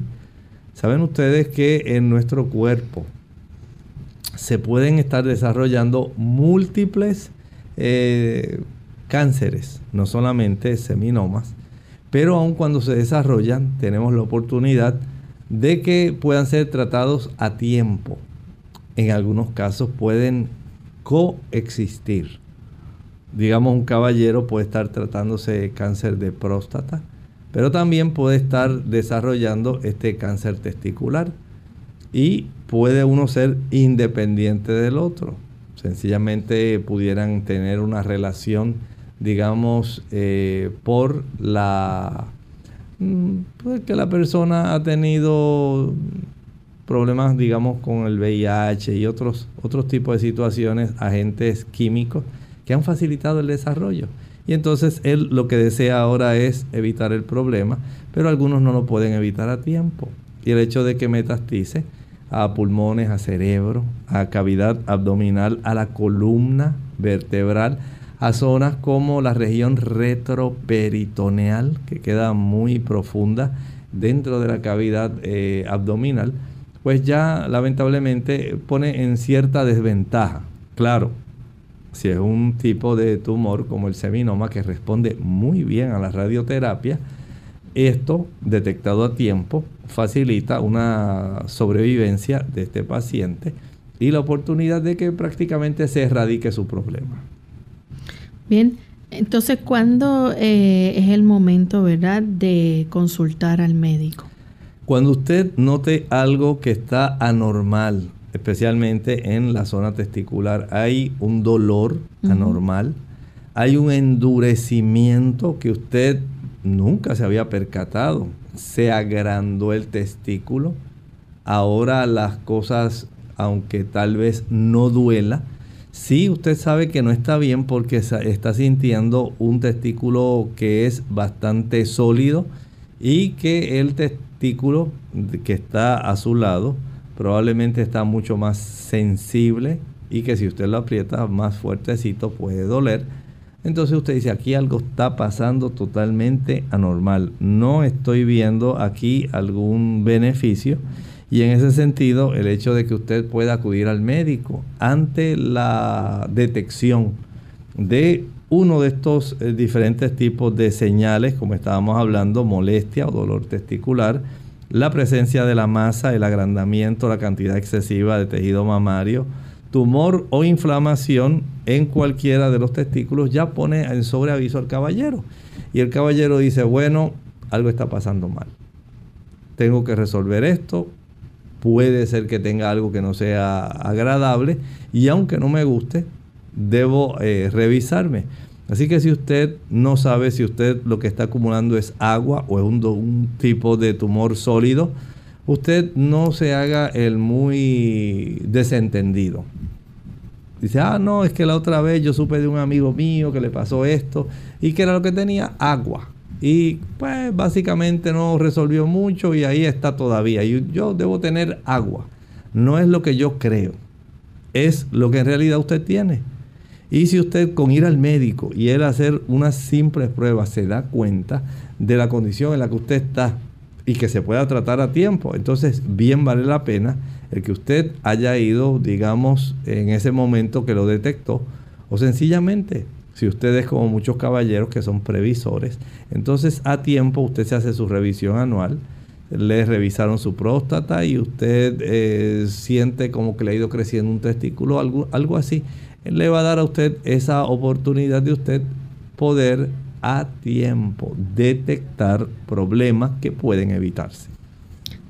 Speaker 2: ¿Saben ustedes que en nuestro cuerpo se pueden estar desarrollando múltiples eh, cánceres, no solamente seminomas, pero aun cuando se desarrollan, tenemos la oportunidad de que puedan ser tratados a tiempo. En algunos casos pueden coexistir. Digamos, un caballero puede estar tratándose de cáncer de próstata, pero también puede estar desarrollando este cáncer testicular. Y puede uno ser independiente del otro. Sencillamente pudieran tener una relación digamos, eh, por la mm, pues que la persona ha tenido problemas, digamos, con el VIH y otros, otros tipos de situaciones, agentes químicos que han facilitado el desarrollo. Y entonces él lo que desea ahora es evitar el problema, pero algunos no lo pueden evitar a tiempo. Y el hecho de que metastice a pulmones, a cerebro, a cavidad abdominal, a la columna vertebral, a zonas como la región retroperitoneal, que queda muy profunda dentro de la cavidad eh, abdominal, pues ya lamentablemente pone en cierta desventaja. Claro, si es un tipo de tumor como el seminoma que responde muy bien a la radioterapia, esto detectado a tiempo facilita una sobrevivencia de este paciente y la oportunidad de que prácticamente se erradique su problema.
Speaker 1: Bien, entonces, ¿cuándo eh, es el momento, verdad, de consultar al médico?
Speaker 2: Cuando usted note algo que está anormal, especialmente en la zona testicular, hay un dolor anormal, hay un endurecimiento que usted nunca se había percatado, se agrandó el testículo, ahora las cosas, aunque tal vez no duela, sí usted sabe que no está bien porque está sintiendo un testículo que es bastante sólido y que el testículo que está a su lado probablemente está mucho más sensible y que si usted lo aprieta más fuertecito puede doler. Entonces usted dice, aquí algo está pasando totalmente anormal. No estoy viendo aquí algún beneficio y en ese sentido, el hecho de que usted pueda acudir al médico ante la detección de uno de estos eh, diferentes tipos de señales, como estábamos hablando, molestia o dolor testicular, la presencia de la masa, el agrandamiento, la cantidad excesiva de tejido mamario, tumor o inflamación en cualquiera de los testículos, ya pone en sobreaviso al caballero. Y el caballero dice, bueno, algo está pasando mal. Tengo que resolver esto, puede ser que tenga algo que no sea agradable y aunque no me guste, debo eh, revisarme. Así que si usted no sabe si usted lo que está acumulando es agua o es un, un tipo de tumor sólido, usted no se haga el muy desentendido. Dice, ah, no, es que la otra vez yo supe de un amigo mío que le pasó esto y que era lo que tenía agua y pues básicamente no resolvió mucho y ahí está todavía. Y yo debo tener agua. No es lo que yo creo, es lo que en realidad usted tiene. Y si usted con ir al médico y él hacer unas simples pruebas se da cuenta de la condición en la que usted está y que se pueda tratar a tiempo, entonces bien vale la pena el que usted haya ido, digamos, en ese momento que lo detectó o sencillamente si ustedes como muchos caballeros que son previsores, entonces a tiempo usted se hace su revisión anual, le revisaron su próstata y usted eh, siente como que le ha ido creciendo un testículo, algo, algo así. le va a dar a usted esa oportunidad de usted poder a tiempo detectar problemas que pueden evitarse.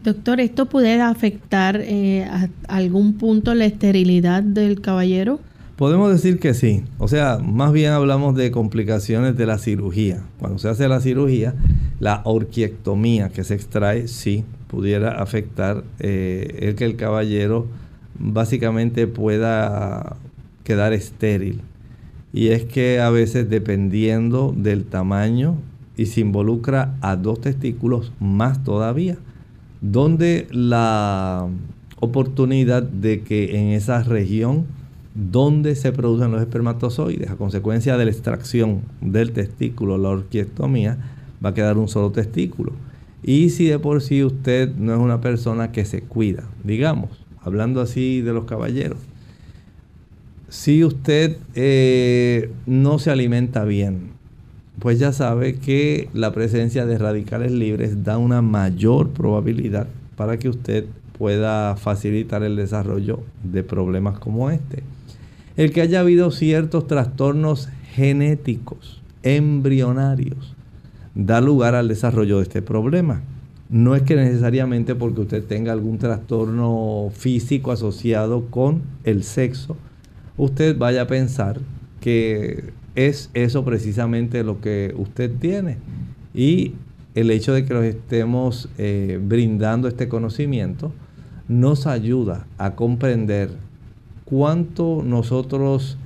Speaker 1: Doctor, ¿esto puede afectar eh, a algún punto la esterilidad del caballero?
Speaker 2: Podemos decir que sí. O sea, más bien hablamos de complicaciones de la cirugía. Cuando se hace la cirugía, la orquiectomía que se extrae, sí, pudiera afectar eh, el que el caballero básicamente pueda quedar estéril. Y es que a veces dependiendo del tamaño y se involucra a dos testículos más todavía, donde la oportunidad de que en esa región donde se producen los espermatozoides. A consecuencia de la extracción del testículo, la orquiestomía, va a quedar un solo testículo. Y si de por sí usted no es una persona que se cuida, digamos, hablando así de los caballeros, si usted eh, no se alimenta bien, pues ya sabe que la presencia de radicales libres da una mayor probabilidad para que usted pueda facilitar el desarrollo de problemas como este el que haya habido ciertos trastornos genéticos, embrionarios, da lugar al desarrollo de este problema. No es que necesariamente porque usted tenga algún trastorno físico asociado con el sexo, usted vaya a pensar que es eso precisamente lo que usted tiene. Y el hecho de que nos estemos eh, brindando este conocimiento nos ayuda a comprender cuánto nosotros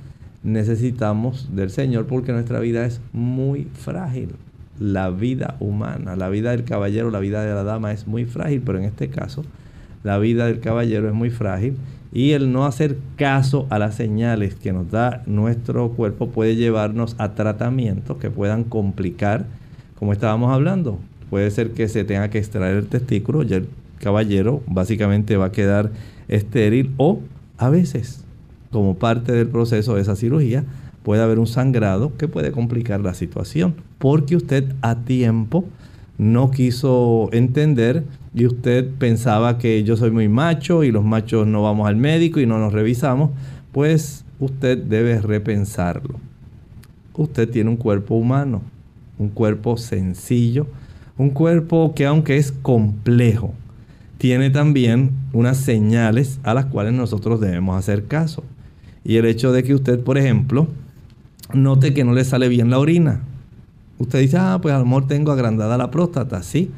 Speaker 2: necesitamos del Señor porque nuestra vida es muy frágil. La vida humana, la vida del caballero, la vida de la dama es muy frágil, pero en este caso la vida del caballero es muy frágil y el no hacer caso a las señales que nos da nuestro cuerpo puede llevarnos a tratamientos que puedan complicar, como estábamos hablando. Puede ser que se tenga que extraer el testículo y el caballero básicamente va a quedar estéril o a veces, como parte del proceso de esa cirugía, puede haber un sangrado que puede complicar la situación porque usted a tiempo no quiso entender y usted pensaba que yo soy muy macho y los machos no vamos al médico y no nos revisamos, pues usted debe repensarlo. Usted tiene un cuerpo humano, un cuerpo sencillo, un cuerpo que aunque es complejo, tiene también unas señales a las cuales nosotros debemos hacer caso. Y el hecho de que usted, por ejemplo, note que no le sale bien la orina. Usted dice, ah, pues a lo mejor tengo agrandada la próstata, sí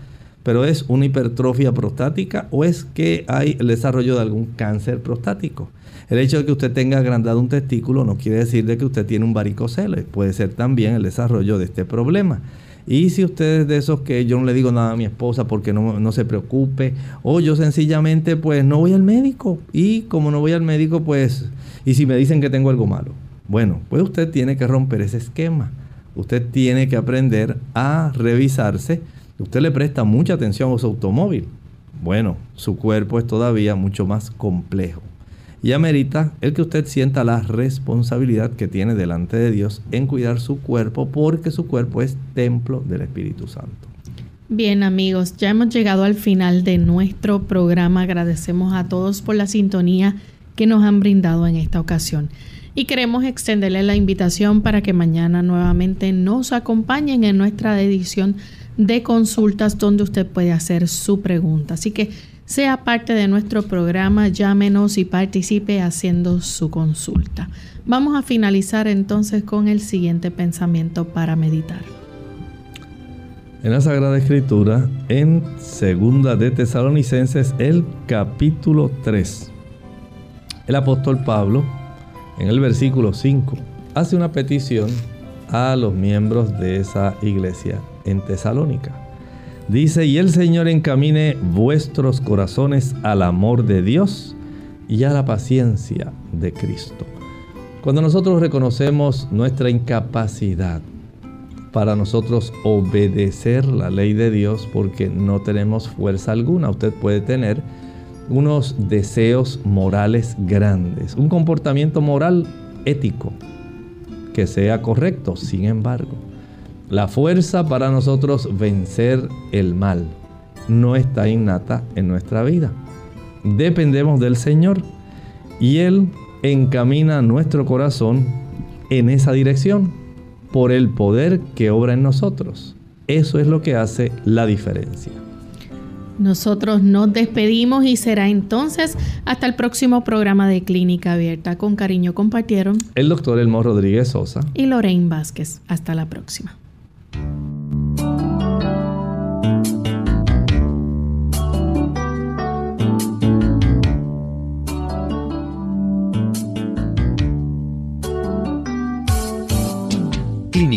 Speaker 2: pero es una hipertrofia prostática o es que hay el desarrollo de algún cáncer prostático. El hecho de que usted tenga agrandado un testículo no quiere decir de que usted tiene un varicocele, puede ser también el desarrollo de este problema. Y si usted es de esos que yo no le digo nada a mi esposa porque no, no se preocupe, o yo sencillamente pues no voy al médico y como no voy al médico pues, y si me dicen que tengo algo malo, bueno, pues usted tiene que romper ese esquema. Usted tiene que aprender a revisarse usted le presta mucha atención a su automóvil, bueno, su cuerpo es todavía mucho más complejo. Y amerita el que usted sienta la responsabilidad que tiene delante de Dios en cuidar su cuerpo porque su cuerpo es templo del Espíritu Santo.
Speaker 1: Bien amigos, ya hemos llegado al final de nuestro programa. Agradecemos a todos por la sintonía que nos han brindado en esta ocasión. Y queremos extenderle la invitación para que mañana nuevamente nos acompañen en nuestra edición de consultas donde usted puede hacer su pregunta. Así que sea parte de nuestro programa, llámenos y participe haciendo su consulta. Vamos a finalizar entonces con el siguiente pensamiento para meditar.
Speaker 2: En la Sagrada Escritura, en Segunda de Tesalonicenses, el capítulo 3, el apóstol Pablo, en el versículo 5, hace una petición a los miembros de esa iglesia en Tesalónica. Dice, y el Señor encamine vuestros corazones al amor de Dios y a la paciencia de Cristo. Cuando nosotros reconocemos nuestra incapacidad para nosotros obedecer la ley de Dios porque no tenemos fuerza alguna, usted puede tener unos deseos morales grandes, un comportamiento moral ético que sea correcto, sin embargo la fuerza para nosotros vencer el mal no está innata en nuestra vida. Dependemos del Señor y Él encamina nuestro corazón en esa dirección por el poder que obra en nosotros. Eso es lo que hace la diferencia.
Speaker 1: Nosotros nos despedimos y será entonces hasta el próximo programa de Clínica Abierta. Con cariño compartieron
Speaker 2: el doctor Elmo Rodríguez Sosa
Speaker 1: y Lorraine Vázquez. Hasta la próxima.